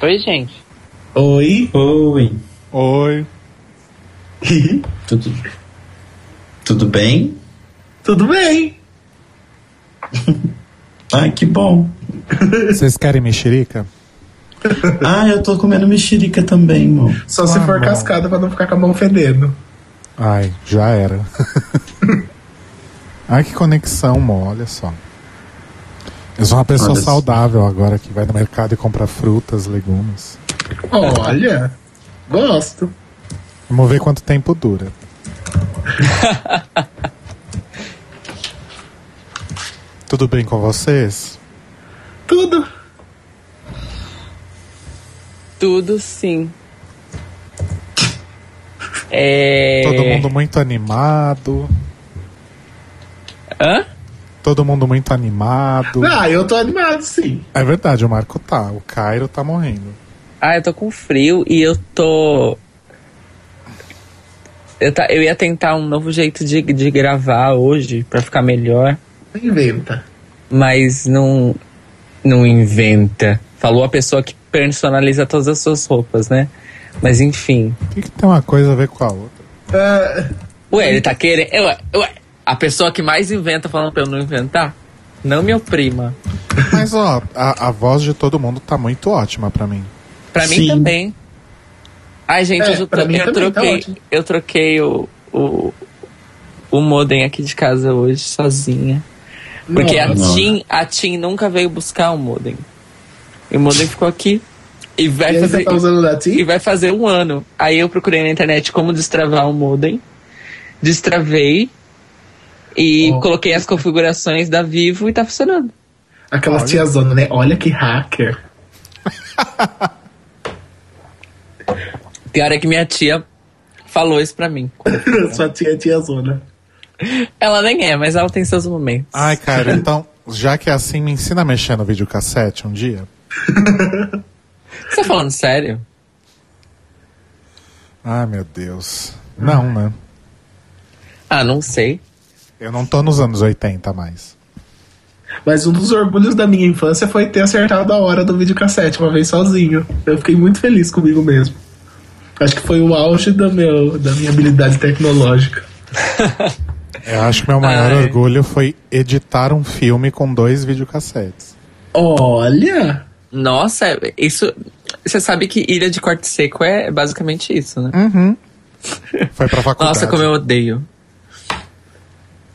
Oi, gente. Oi. Oi. Oi. Tudo, tudo bem? Tudo bem. Ai, que bom. Vocês querem mexerica? Ah, eu tô comendo mexerica também, amor. Só se Ah, for cascada pra não ficar com a mão fedendo. Ai, já era. Ai, que conexão, mo, olha só. Eu sou uma pessoa Olha saudável agora que vai no mercado e compra frutas, legumes. Olha, gosto. Vamos ver quanto tempo dura. Tudo bem com vocês? Tudo. Tudo sim. É. Todo mundo muito animado. Hã? Todo mundo muito animado. Ah, eu tô animado, sim. É verdade, o Marco tá. O Cairo tá morrendo. Ah, eu tô com frio e eu tô. Eu, tá, eu ia tentar um novo jeito de, de gravar hoje pra ficar melhor, Inventa. mas não. Não inventa. Falou a pessoa que personaliza todas as suas roupas, né? Mas enfim. O que, que tem uma coisa a ver com a outra? Ah, Ué, ele tá querendo. Ué, ué, a pessoa que mais inventa falando pra eu não inventar? Não me oprima. Mas ó, a, a voz de todo mundo tá muito ótima pra mim. Pra mim Sim. também. Ai, gente, É, eu, pra tro- mim eu também tá troquei, ótimo. eu troquei o, o, o modem aqui de casa hoje sozinha. Porque a nossa. Tim, a Tim nunca veio buscar o modem. E o modem ficou aqui. E vai, E fazer, tá e vai fazer um ano. Aí eu procurei na internet como destravar o modem. Destravei. E Oh. coloquei as configurações da Vivo e tá funcionando. Aquelas tiazona, né? Olha que hacker. Pior é que minha tia falou isso pra mim. Sua tia é tiazona. Ela nem é, mas ela tem seus momentos. Ai, cara, então, já que é assim, me ensina a mexer no videocassete um dia. Você tá falando sério? Ai, meu Deus. Não, né? Ah, não sei. Eu não tô nos anos 80 mais. Mas um dos orgulhos da minha infância foi ter acertado a hora do videocassete uma vez sozinho. Eu fiquei muito feliz comigo mesmo. Acho que foi o auge da, meu, da minha habilidade tecnológica. Eu acho que meu maior Ai. orgulho foi editar um filme com dois videocassetes. Olha! Nossa, isso. Você sabe que Ilha de Corte Seco é basicamente isso, né? Uhum. Foi pra faculdade. Nossa, como eu odeio.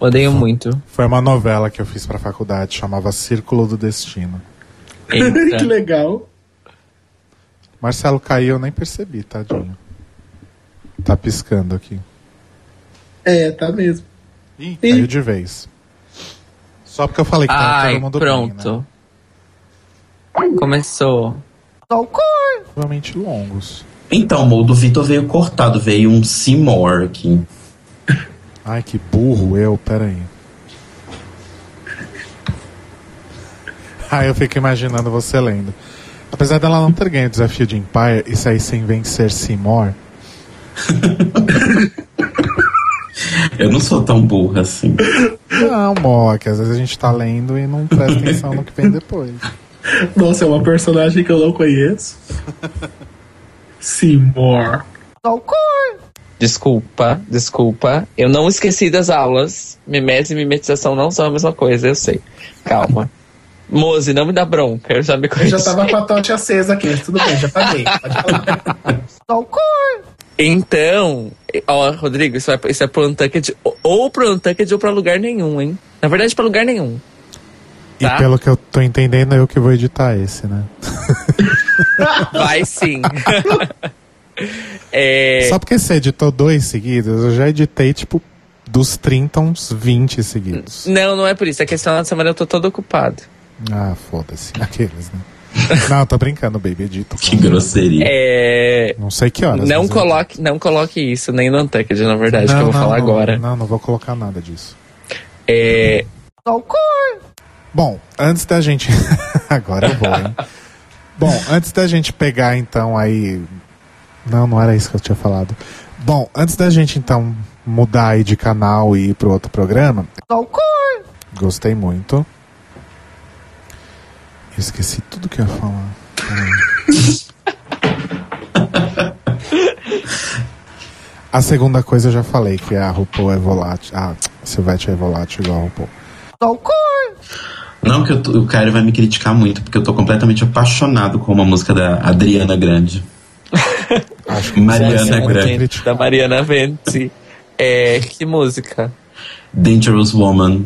Odeio muito. Foi uma novela que eu fiz pra faculdade, chamava Círculo do Destino. que legal. Marcelo caiu, eu nem percebi, tadinho. Tá piscando aqui. É, tá mesmo. Ih, Ih. caiu de vez. Só porque eu falei que tava Ai, todo mundo bem, né? pronto. Começou. Provavelmente longos. Então, amor, do Vitor veio cortado, veio um Seymour aqui. Ai, que burro eu, peraí. Ai, eu fico imaginando você lendo. Apesar dela não ter ganho o desafio de Empire e sair sem vencer Seymour, Eu não sou tão burra assim. não, Mo, que às vezes a gente tá lendo e não presta atenção no que vem depois. Nossa, é uma personagem que eu não conheço. Seymour. Desculpa, desculpa. Eu não esqueci das aulas. Mimesis e mimetização não são a mesma coisa, eu sei. Calma. Mose, não me dá bronca, eu já me Eu conheço. já tava com a tocha acesa aqui, tudo bem, já paguei. Pode falar. Então, ó, Rodrigo, isso é, isso é pro Untucked, ou pro Untucked ou pra lugar nenhum, hein? Na verdade, pra lugar nenhum. Tá. E pelo que eu tô entendendo, é eu que vou editar esse, né? Vai sim. é, Só porque você editou dois seguidos, eu já editei, tipo, dos 30 uns 20 seguidos. Não, não é por isso. É que esse final de semana eu tô todo ocupado. Ah, foda-se. Aqueles, né? Não, tô brincando, baby, edito. Que grosseria. É, Não sei que horas. não, coloque, não coloque isso nem no Untucked, na verdade, que eu Não, vou não, falar não, agora. Não, não vou colocar nada disso. É, Bom, antes da gente. Agora eu vou, hein? Bom, antes da gente pegar então aí. Não, não era isso que eu tinha falado. Bom, antes da gente então mudar aí de canal e ir pro outro programa. Gostei muito. Esqueci tudo que eu ia falar. a segunda coisa eu já falei, que é a RuPaul é volátil. Ah, Silvete é volátil igual a RuPaul. Não que eu, o Caio vai me criticar muito, porque eu tô completamente apaixonado com uma música da Adriana Grande. Acho que Mariana é Grande. Da Mariana Venti. É, que música? Dangerous Woman.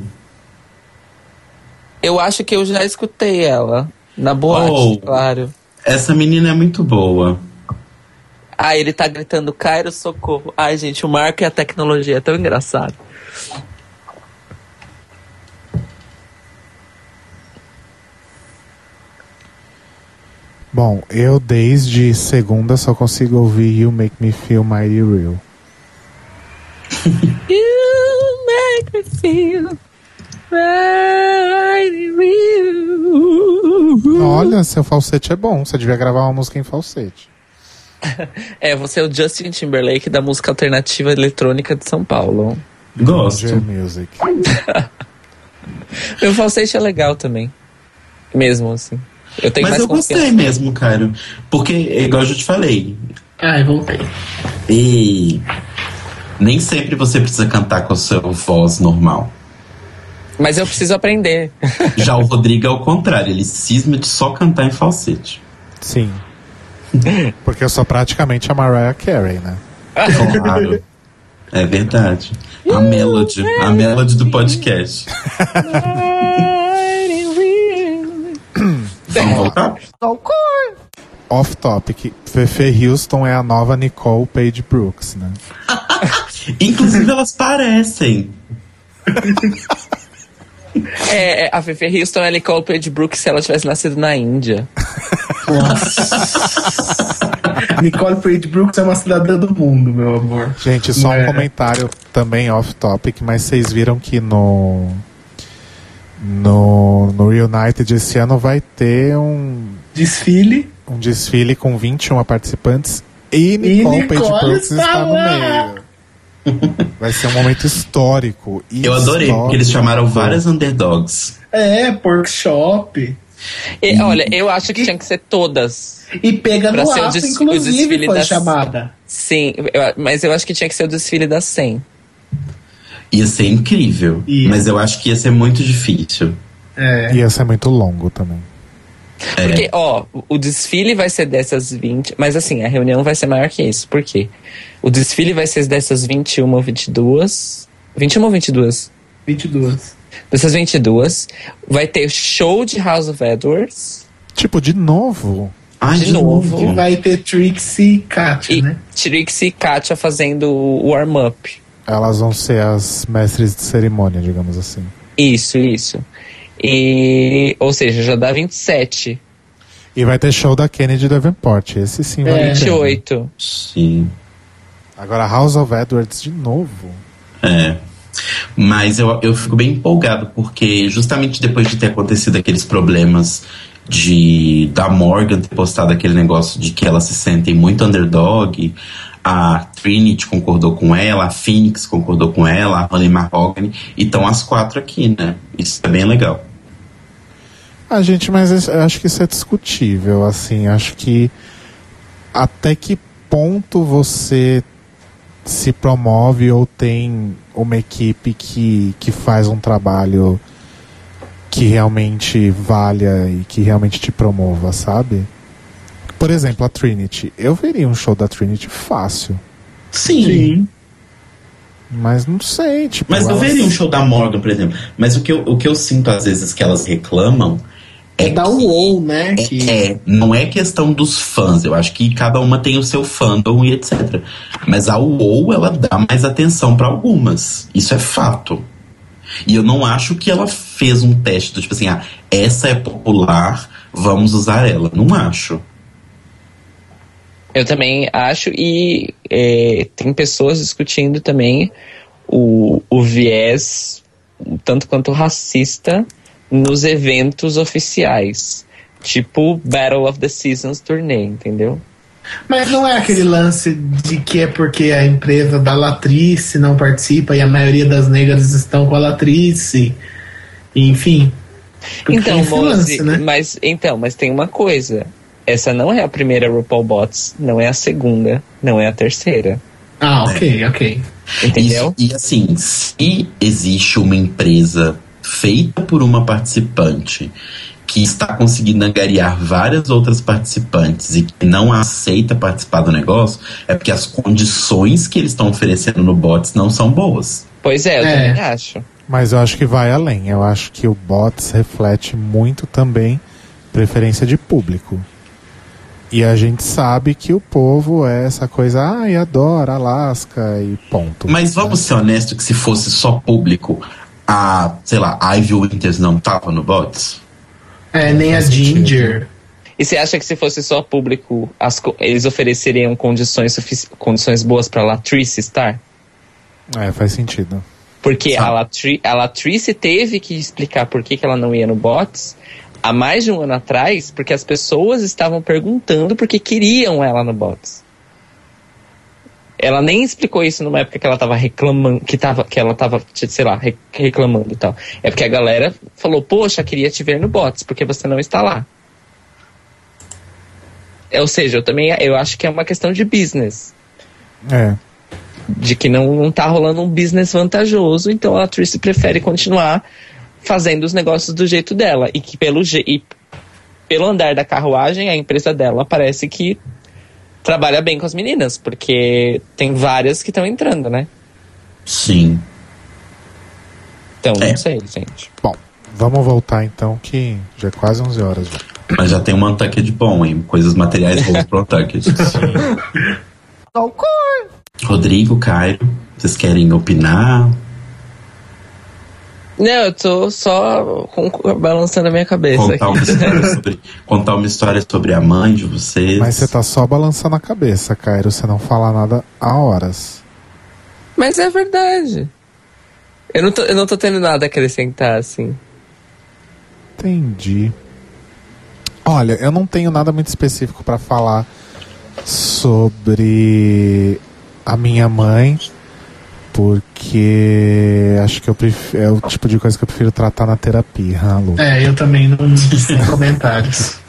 Eu acho que eu já escutei ela. Na boate, Oh. claro. Essa menina é muito boa. Ah, ele tá gritando, Cairo, socorro. Ai, gente, o Marco e a tecnologia é tão engraçado. Bom, eu desde segunda só consigo ouvir You Make Me Feel Mighty Real. You make me feel right real. Olha, seu falsete é bom. Você devia gravar uma música em falsete. É, você é o Justin Timberlake da música alternativa eletrônica de São Paulo. Gosto. Music. Meu falsete é legal também. Mesmo assim. Eu tenho Mas mais eu gostei mesmo, Caio. Porque, igual eu já te falei, Ai, voltei. e nem sempre você precisa cantar com a sua voz normal. Mas eu preciso aprender. Já o Rodrigo é o contrário, ele cisma de só cantar em falsete. Sim. Porque eu sou praticamente a Mariah Carey, né? Claro. É verdade. A Melody, a Melody do podcast. Vamos voltar? Off topic. Fefe Houston é a nova Nicole Page Brooks, né? Inclusive elas parecem. É, é, a Fefe Houston é a Nicole Page Brooks se ela tivesse nascido na Índia. Nicole Page Brooks é uma cidadã do mundo, meu amor. Gente, só É. um comentário também off topic, mas vocês viram que no no, no Reunited esse ano vai ter um, Desfile. um desfile com 21 participantes e Nicole, Page Nicole Brooks está no meio. Vai ser um momento histórico. Eu adorei, porque eles chamaram várias underdogs. É, workshop. E, olha, eu acho que tinha que ser todas. E pega no ser o laço, des- o inclusive, desfile foi das- chamada. Sim, eu- mas eu acho que tinha que ser o desfile das 100. Ia ser incrível. Ia. Mas eu acho que ia ser muito difícil. É. Ia ser muito longo também. É. Porque, ó, o desfile vai ser dessas 20, mas assim, a reunião vai ser maior que isso. Por quê? O desfile vai ser dessas 21 ou 22. 21 ou 22? 22. Dessas 22. Vai ter show de House of Edwards. Tipo, de novo. Ai, De de, novo. E novo. vai ter Trixie e Katia, E né? Trixie e Katia fazendo o warm-up. Elas vão ser as mestres de cerimônia, digamos assim. Isso, isso. E, ou seja, já dá 27. E vai ter show da Kennedy Davenport. Esse sim vai É. ter. 28. Sim. Agora House of Edwards de novo. É. Mas eu, eu fico bem empolgado, porque justamente depois de ter acontecido aqueles problemas de da Morgan ter postado aquele negócio de que elas se sentem muito underdog, a Trinity concordou com ela, a Phoenix concordou com ela, a Honey Mahogany, e estão as quatro aqui, né? Isso é bem legal. Ah, gente, mas eu acho que isso é discutível, assim, acho que até que ponto você se promove ou tem uma equipe que, que faz um trabalho que realmente valha e que realmente te promova, sabe? Por exemplo, a Trinity. Eu veria um show da Trinity fácil, Sim. mas não sei, tipo... Mas eu elas- veria um show da Morgan, por exemplo. Mas o que eu, o que eu sinto às vezes que elas reclamam é um wow, né? Que... É, não é questão dos fãs. Eu acho que cada uma tem o seu fandom e etc. Mas a UOL, ela dá mais atenção pra algumas. Isso é fato. E eu não acho que ela fez um teste do tipo assim, ah, essa é popular, vamos usar ela. Não acho. Eu também acho, e é, tem pessoas discutindo também o, o viés, tanto quanto racista, nos eventos oficiais. Tipo Battle of the Seasons turnê, entendeu? Mas não é aquele lance de que é porque a empresa da Latrice não participa e a maioria das negras estão com a Latrice. Enfim. Então, lance, né? mas, então, mas tem uma coisa. Essa não é a primeira RuPaul Bots, não é a segunda, não é a terceira. Ah, ok, ok. Entendeu? E, e assim, se existe uma empresa feita por uma participante que está conseguindo angariar várias outras participantes e que não aceita participar do negócio, é porque as condições que eles estão oferecendo no bots não são boas. Pois é, eu É. também acho. Mas eu acho que vai além. Eu acho que o bots reflete muito também preferência de público. E a gente sabe que o povo é essa coisa, ai, adora Alaska e ponto. Mas vamos ser honestos que se fosse só público, a, sei lá, a Ivy Winters não tava no bots? É, nem a. Ginger. E você acha que se fosse só público, as co- eles ofereceriam condições, condições boas pra Latrice estar? É, faz sentido. Porque a. Latri a Latrice teve que explicar por que, que ela não ia no bots há mais de um ano atrás, porque as pessoas estavam perguntando porque queriam ela no bots. Ela nem explicou isso numa época que ela tava reclamando, que, tava, que ela tava, sei lá, re- reclamando e tal. É porque a galera falou, poxa, queria te ver no bots, porque você não está lá. É, Ou seja, eu também eu acho que é uma questão de business É. de que não, não tá rolando um business vantajoso, então a Tracy prefere continuar fazendo os negócios do jeito dela. E que pelo, e pelo andar da carruagem, a empresa dela parece que trabalha bem com as meninas, porque tem várias que estão entrando, né? Sim. Então, É. não sei, gente. Bom, vamos voltar então, que já é quase 11 horas. Já. Mas já tem um Untucked bom, hein? Coisas materiais boas pro Untucked. Rodrigo, Caio, vocês querem opinar? Não, eu tô só com- balançando a minha cabeça. Contar uma, sobre, contar uma história sobre a mãe de vocês? Mas você tá só balançando a cabeça, Cairo, você não fala nada há horas. Mas é verdade. Eu não, tô, eu não tô tendo nada a acrescentar, assim. Entendi. Olha, eu não tenho nada muito específico pra falar sobre a minha mãe, porque acho que eu prefiro, é o tipo de coisa que eu prefiro tratar na terapia, ah, Lu. É, eu também não sem comentários.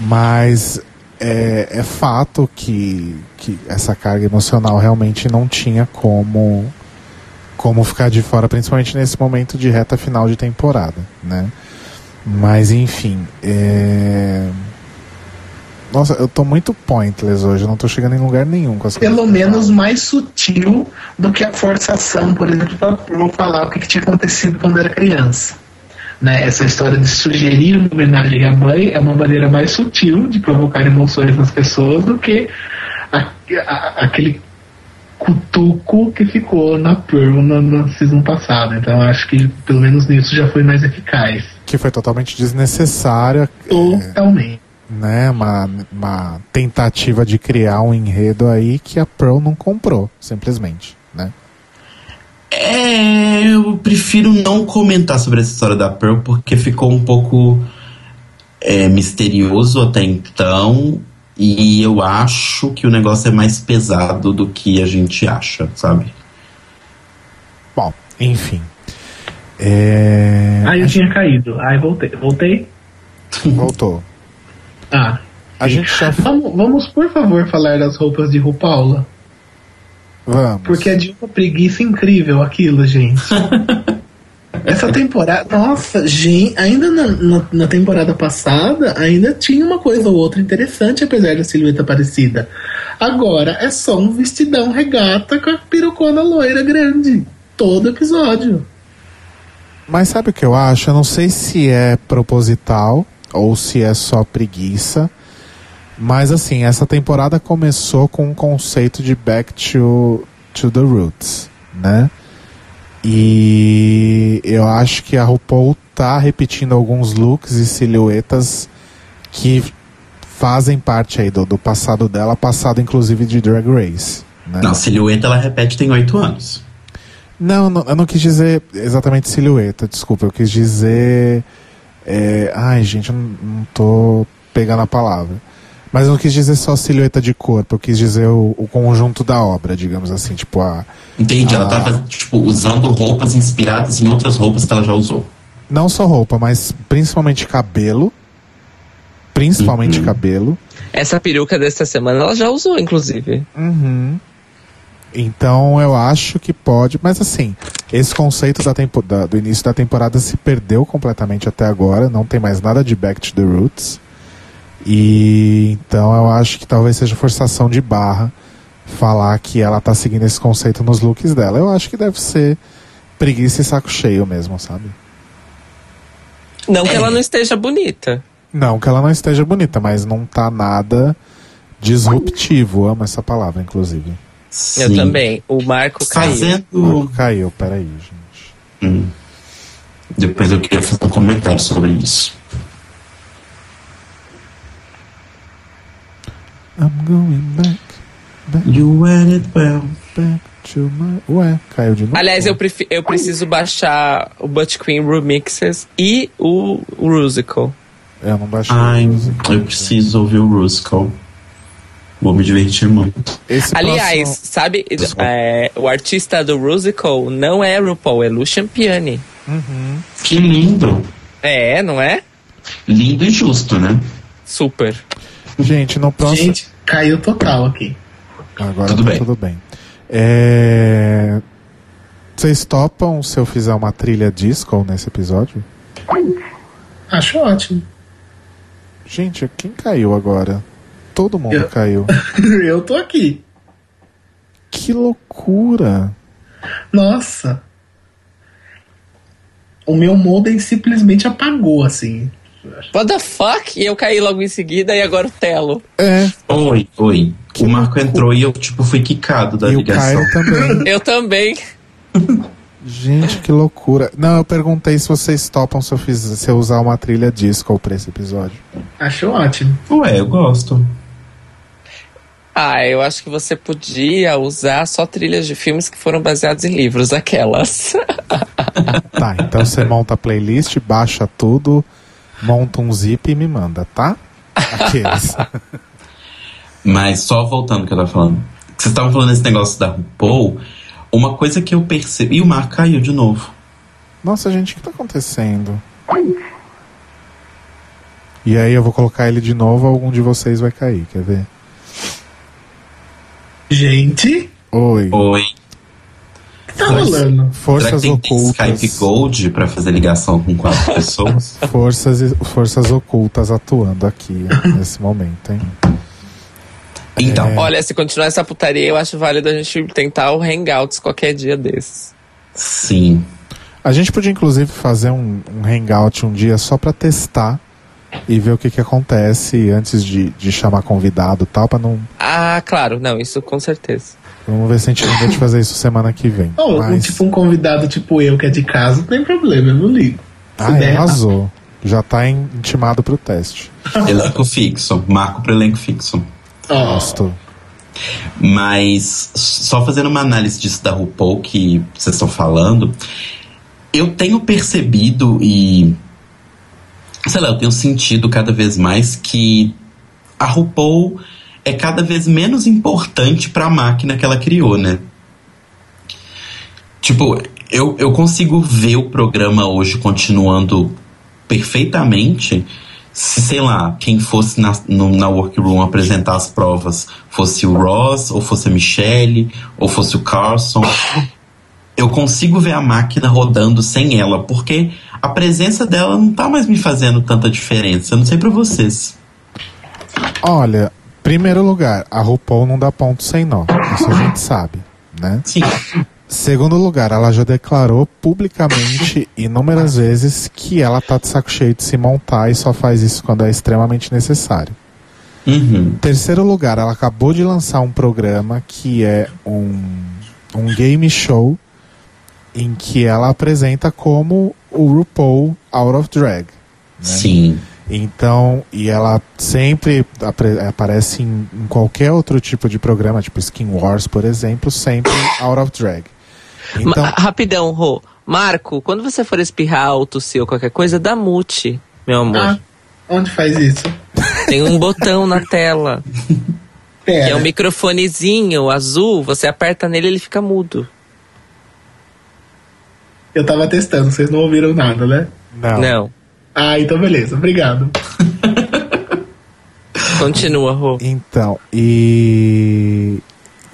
Mas é, é fato que, que essa carga emocional realmente não tinha como como ficar de fora, principalmente nesse momento de reta final de temporada, né? Mas enfim, é... nossa, eu tô muito pointless hoje, eu não tô chegando em lugar nenhum com as coisas. Pelo eu menos mais sutil do que a forçação, por exemplo, da Pearl falar o que, que tinha acontecido quando era criança. Né? Essa história de sugerir uma homenagem à mãe é uma maneira mais sutil de provocar emoções nas pessoas do que a- a- aquele cutuco que ficou na Pearl na, na season passada. Então eu acho que pelo menos nisso já foi mais eficaz. que foi totalmente desnecessária, é, Totalmente. Né? Uma, uma tentativa de criar um enredo aí que a Pearl não comprou, simplesmente, né? É, eu prefiro não comentar sobre essa história da Pearl porque ficou um pouco é, misterioso até então. E eu acho que o negócio é mais pesado do que a gente acha, sabe? Bom, enfim. É... Aí eu tinha caído. Aí voltei. Voltei? Voltou. Ah. A gente já. Vamos, vamos, por favor, falar das roupas de RuPaula. Vamos. Porque é de uma preguiça incrível aquilo, gente. Essa temporada. Nossa, gente, ainda na, na, na temporada passada, ainda tinha uma coisa ou outra interessante, apesar da silhueta parecida. Agora é só um vestidão regata com a perucona loira grande. Todo episódio. Mas sabe o que eu acho? Eu não sei se é proposital ou se é só preguiça. Mas assim, essa temporada começou com um conceito de back to, to the roots, né? E eu acho que a RuPaul tá repetindo alguns looks e silhuetas que fazem parte aí do, do passado dela, passado inclusive de Drag Race. Né? Não, silhueta ela repete tem oito anos. Não, não, eu não quis dizer exatamente silhueta, desculpa. Eu quis dizer. É, ai, gente, eu não, não tô pegando a palavra. Mas eu não quis dizer só silhueta de corpo, eu quis dizer o, o conjunto da obra, digamos assim, tipo a. Entende? Ela Ah. tava, tipo, usando roupas inspiradas em outras roupas que ela já usou. Não só roupa, mas principalmente cabelo. Principalmente Uhum. cabelo. Essa peruca dessa semana ela já usou, inclusive. Uhum. Então eu acho que pode, mas assim, esse conceito da tempo, da, do início da temporada se perdeu completamente até agora, não tem mais nada de Back to the Roots. E então eu acho que talvez seja forçação de barra falar que ela tá seguindo esse conceito nos looks dela. Eu acho que deve ser preguiça e saco cheio mesmo, sabe? Não que ela não esteja bonita. Não que ela não esteja bonita, mas não tá nada disruptivo. Amo essa palavra, inclusive. Eu Sim. também. O Marco caiu. Fazendo. Marco caiu, peraí, gente. Hum. Depois eu queria fazer um comentário sobre isso. I'm going back, back, You wear it well. back to my. Ué, caiu de novo. Aliás, eu, eu preciso baixar o Butch Queen Remixes e o, o Rusical. Eu não baixei. Ai, a música. eu preciso ouvir o Rusical. Vou me divertir muito. Esse Aliás, próximo- sabe, é, o artista do Rusical não é RuPaul, é Lucian Piani. Que lindo. É, não é? Lindo e justo, né? Super. Gente, no próximo. Gente, caiu total aqui. Agora Tudo tá bem. tudo bem. É... Vocês topam se eu fizer uma trilha disco nesse episódio? Acho ótimo. Gente, quem caiu agora? Todo mundo Eu. caiu. Eu tô aqui. Que loucura! Nossa. O meu modem simplesmente apagou, assim. What the fuck? E eu caí logo em seguida e agora o Telo. É, Oi, oi. o Marco entrou e eu, tipo, fui quicado da e o ligação. Caio também. Eu também. Gente, que loucura. Não, eu perguntei se vocês topam se eu, fiz, se eu usar uma trilha disco pra esse episódio. Acho ótimo. Ué, eu gosto. Ah, eu acho que você podia usar só trilhas de filmes que foram baseados em livros, aquelas. Tá, então você monta a playlist, baixa tudo, monta um zip e me manda, tá? Aqueles. Mas só voltando ao que eu tava falando. Vocês estavam falando desse negócio da RuPaul. Uma coisa que eu percebi. E o Marco caiu de novo. Nossa, gente, o que tá acontecendo? E aí eu vou colocar ele de novo, algum de vocês vai cair, quer ver? Gente, Oi. Oi. o que tá rolando? Será Forças que tem ocultas. Skype Gold pra fazer ligação com quatro pessoas? Forças, e- forças ocultas atuando aqui nesse momento, hein? Então, Olha, se continuar essa putaria, eu acho válido a gente tentar o Hangouts qualquer dia desses. sim. A gente podia inclusive fazer um, um hangout um dia só pra testar e ver o que que acontece antes de, de chamar convidado e tal, pra não. Ah, claro, não, isso com certeza. Vamos ver se a gente de fazer isso semana que vem. Oh, Mas, tipo um convidado tipo eu, que é de casa, não tem problema, eu não ligo. Se ah, der, arrasou. Já tá in- intimado pro teste. Elenco fixo. Marco pro elenco fixo. ó, Gosto. Mas só fazendo uma análise disso da RuPaul que vocês estão falando, eu tenho percebido e sei lá, eu tenho sentido cada vez mais que a RuPaul é cada vez menos importante para a máquina que ela criou, né? Tipo, eu, eu consigo ver o programa hoje continuando perfeitamente se, sei lá, quem fosse na, no, na workroom apresentar as provas fosse o Ross, ou fosse a Michelle, ou fosse o Carson. Eu consigo ver a máquina rodando sem ela, porque a presença dela não tá mais me fazendo tanta diferença. Eu não sei pra vocês. Olha, primeiro lugar, a RuPaul não dá ponto sem nó. Isso a gente sabe, né? Sim, Segundo lugar, ela já declarou publicamente inúmeras vezes que ela tá de saco cheio de se montar e só faz isso quando é extremamente necessário. uhum. Terceiro lugar, ela acabou de lançar um programa que é um, um game show em que ela apresenta como o RuPaul Out of Drag. sim. Então, e ela sempre aparece em, em qualquer outro tipo de programa, tipo Skin Wars, por exemplo, sempre out of drag. Então, Ma- rapidão, Rô. Marco, quando você for espirrar tossir ou qualquer coisa, dá mute, meu amor. ah, onde faz isso? Tem um botão na tela, que Pera, é um microfonezinho azul, você aperta nele e ele fica mudo. Eu tava testando, vocês não ouviram nada, né? não. Não. Ah, então beleza, obrigado. Continua, Rô. Então, e,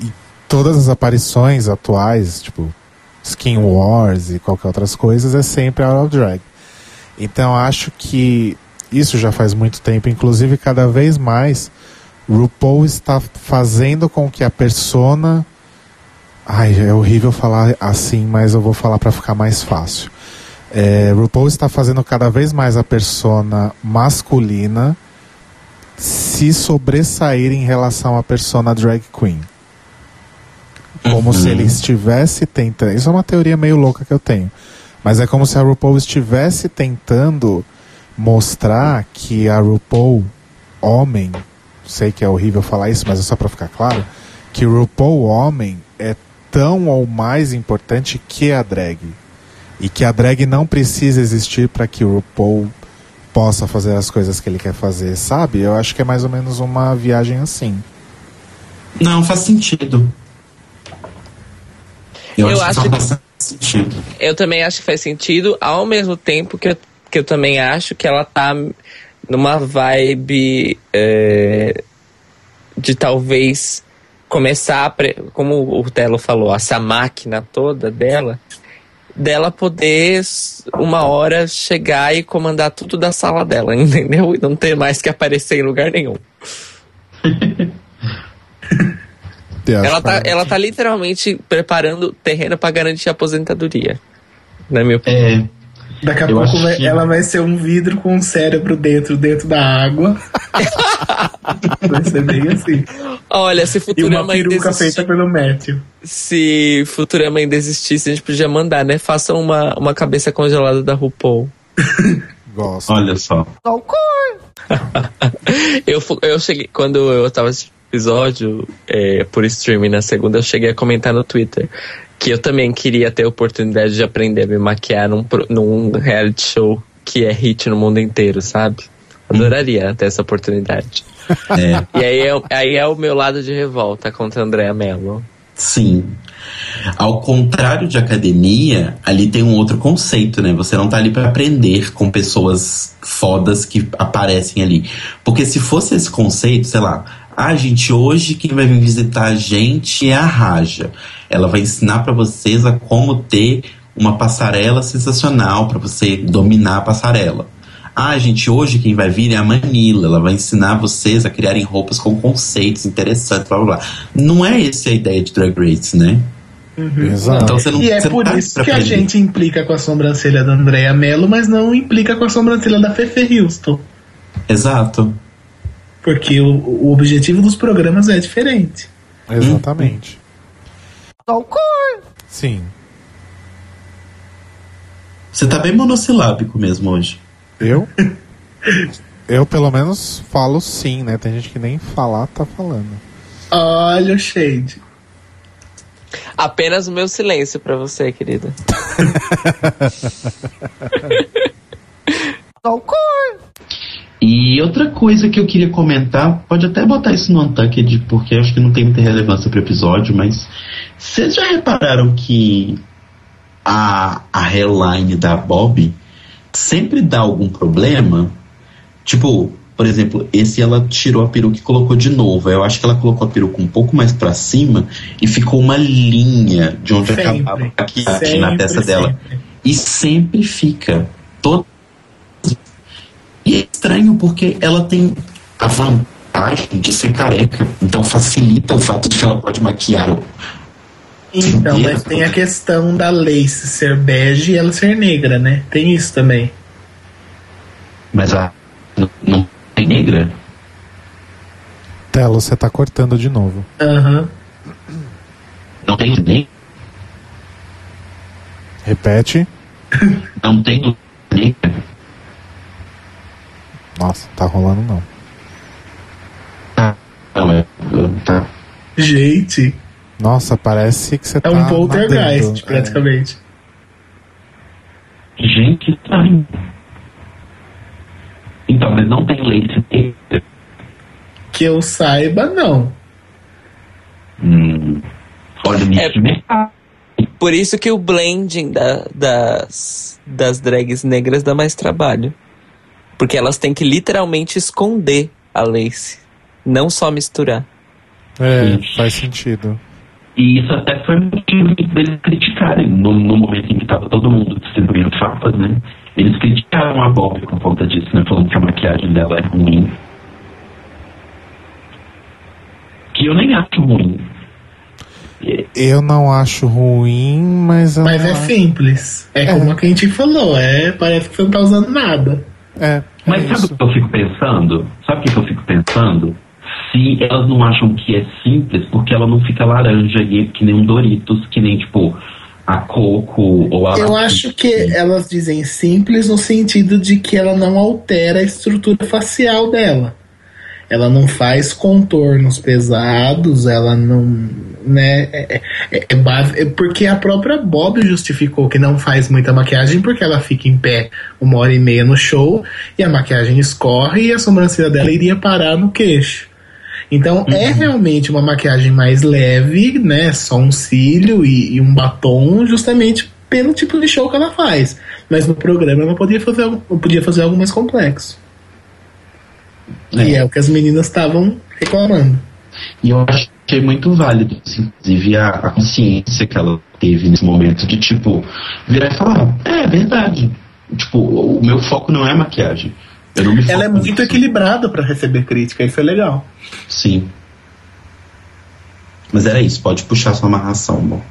e todas as aparições atuais, tipo Skin Wars e qualquer outras coisas, é sempre out of drag. Então acho que isso já faz muito tempo, inclusive cada vez mais RuPaul está fazendo com que a persona Ai, é horrível falar assim, mas eu vou falar para ficar mais fácil. É, RuPaul está fazendo cada vez mais a persona masculina se sobressair em relação à persona drag queen. Como uhum. se ele estivesse tentando. Isso é uma teoria meio louca que eu tenho. Mas é como se a RuPaul estivesse tentando mostrar que a RuPaul, homem, sei que é horrível falar isso, mas é só para ficar claro, que o RuPaul, homem, é tão ou mais importante que a drag. E que a drag não precisa existir para que o RuPaul possa fazer as coisas que ele quer fazer, sabe? Eu acho que é mais ou menos uma viagem assim. Não, faz sentido. Eu, eu acho, que, faz sentido. Eu também acho que faz sentido, ao mesmo tempo que eu, que eu também acho que ela tá numa vibe é, de talvez começar, como o Telo falou, essa máquina toda dela, dela poder uma hora chegar e comandar tudo da sala dela, entendeu? E não ter mais que aparecer em lugar nenhum. ela, tá, ela tá literalmente preparando terreno para garantir a aposentadoria. Na minha opinião. É. Daqui a eu pouco vai, que... ela vai ser um vidro com um cérebro dentro, dentro da água. vai ser bem assim. Olha, se Futurama e uma peruca ainda feita pelo Matthew. Se Futurama ainda existisse, a gente podia mandar, né? Faça uma, uma cabeça congelada da RuPaul. Gosto. Olha só. eu, eu cheguei, quando eu tava nesse episódio é, por streaming na segunda, eu cheguei a comentar no Twitter que eu também queria ter a oportunidade de aprender a me maquiar num, num reality show que é hit no mundo inteiro, sabe? Adoraria ter essa oportunidade. É. E aí é, aí é o meu lado de revolta contra Andréa Mello. Sim. Ao contrário de academia, ali tem um outro conceito, né? Você não tá ali para aprender com pessoas fodas que aparecem ali. Porque se fosse esse conceito, sei lá, ah, gente, hoje quem vai vir visitar a gente é a Raja. Ela vai ensinar para vocês a como ter uma passarela sensacional para você dominar a passarela. Ah, gente, hoje quem vai vir é a Manila. Ela vai ensinar vocês a criarem roupas com conceitos interessantes, blá blá blá. Não é essa a ideia de Drag Race, né? Uhum. Exato. Então, você não, e é por tá isso que a gente implica com a sobrancelha da Andrea Mello, mas não implica com a sobrancelha da Fefe Houston. Exato. Porque o, o objetivo dos programas é diferente. Exatamente. Sim. Você tá bem monossilábico mesmo hoje. Eu? Eu pelo menos falo sim, né? Tem gente que nem falar tá falando. Olha o shade. Apenas o meu silêncio para você, querida. E outra coisa que eu queria comentar, pode até botar isso no Untucked, porque acho que não tem muita relevância pro episódio, mas vocês já repararam que a, a hairline da Bob sempre dá algum problema? Tipo, por exemplo, esse ela tirou a peruca e colocou de novo. Eu acho que ela colocou a peruca um pouco mais para cima e ficou uma linha de onde sempre, acabava a maquiagem na testa sempre. dela. E sempre fica. Todo e é estranho porque ela tem a vantagem de ser careca, então facilita o fato de que ela pode maquiar. Então, mas tem a questão da Lace ser bege e ela ser negra, né? Tem isso também. Mas a não, tem negra? Telo, você tá cortando de novo. Aham. Uhum. Não tem nem. Repete. Não tem negra. Nossa, tá rolando não. Não, é. Tá. Gente. Nossa, parece que você é tá. É um poltergeist, praticamente. É. Gente, estranho. Então, mas não tem leite Que eu saiba, não. Hum. Olha, me é, Por isso que o blending da, das, das drags negras dá mais trabalho. Porque elas têm que literalmente esconder a lace, não só misturar. É, faz sentido. E isso até foi motivo deles criticarem no, no momento em que estava todo mundo distribuindo fapas, né? Eles criticaram a Bob por conta disso, né? Falando que a maquiagem dela é ruim. Que eu nem acho ruim. Eu não acho ruim, mas. Mas é acho- simples. É, É. como a gente falou, é, parece que você não tá usando nada. É. Mas é sabe o que eu fico pensando? Sabe o que eu fico pensando? Se elas não acham que é simples, porque ela não fica laranja e que nem um Doritos, que nem tipo a Coco ou a. Eu acho que elas dizem simples no sentido de que ela não altera a estrutura facial dela. Ela não faz contornos pesados, ela não. Né, é, é- é base- é porque a própria Bob justificou que não faz muita maquiagem porque ela fica em pé uma hora e meia no show e a maquiagem escorre e a sobrancelha dela iria parar no queixo. Então é realmente uma maquiagem mais leve, né? Só um cílio e, e um batom, justamente pelo tipo de show que ela faz. Mas no programa ela podia fazer, algo- podia fazer algo mais complexo. E é o que as meninas estavam reclamando. E eu achei muito válido, assim, inclusive, a, a consciência que ela teve nesse momento de, tipo, virar e falar: é, é verdade. Tipo, o meu foco não é maquiagem. Eu não me Ela é muito equilibrada pra receber crítica, isso é legal. Sim. Mas era isso, pode puxar sua amarração, bom.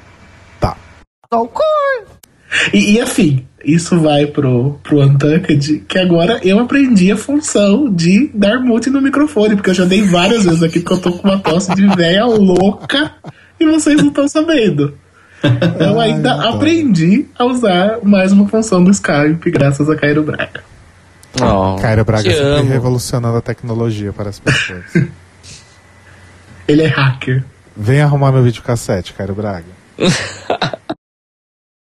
Tá. E, e assim, isso vai pro, pro Untucked, que agora eu aprendi a função de dar mute no microfone, porque eu já dei várias vezes aqui porque eu tô com uma tosse de véia louca e vocês não estão sabendo. Eu ainda Ai, aprendi a usar mais uma função do Skype, graças a Cairo Braga. Oh, Cairo Braga te sempre amo. revolucionando a tecnologia para as pessoas. Ele é hacker. Vem arrumar meu videocassete, Cairo Braga.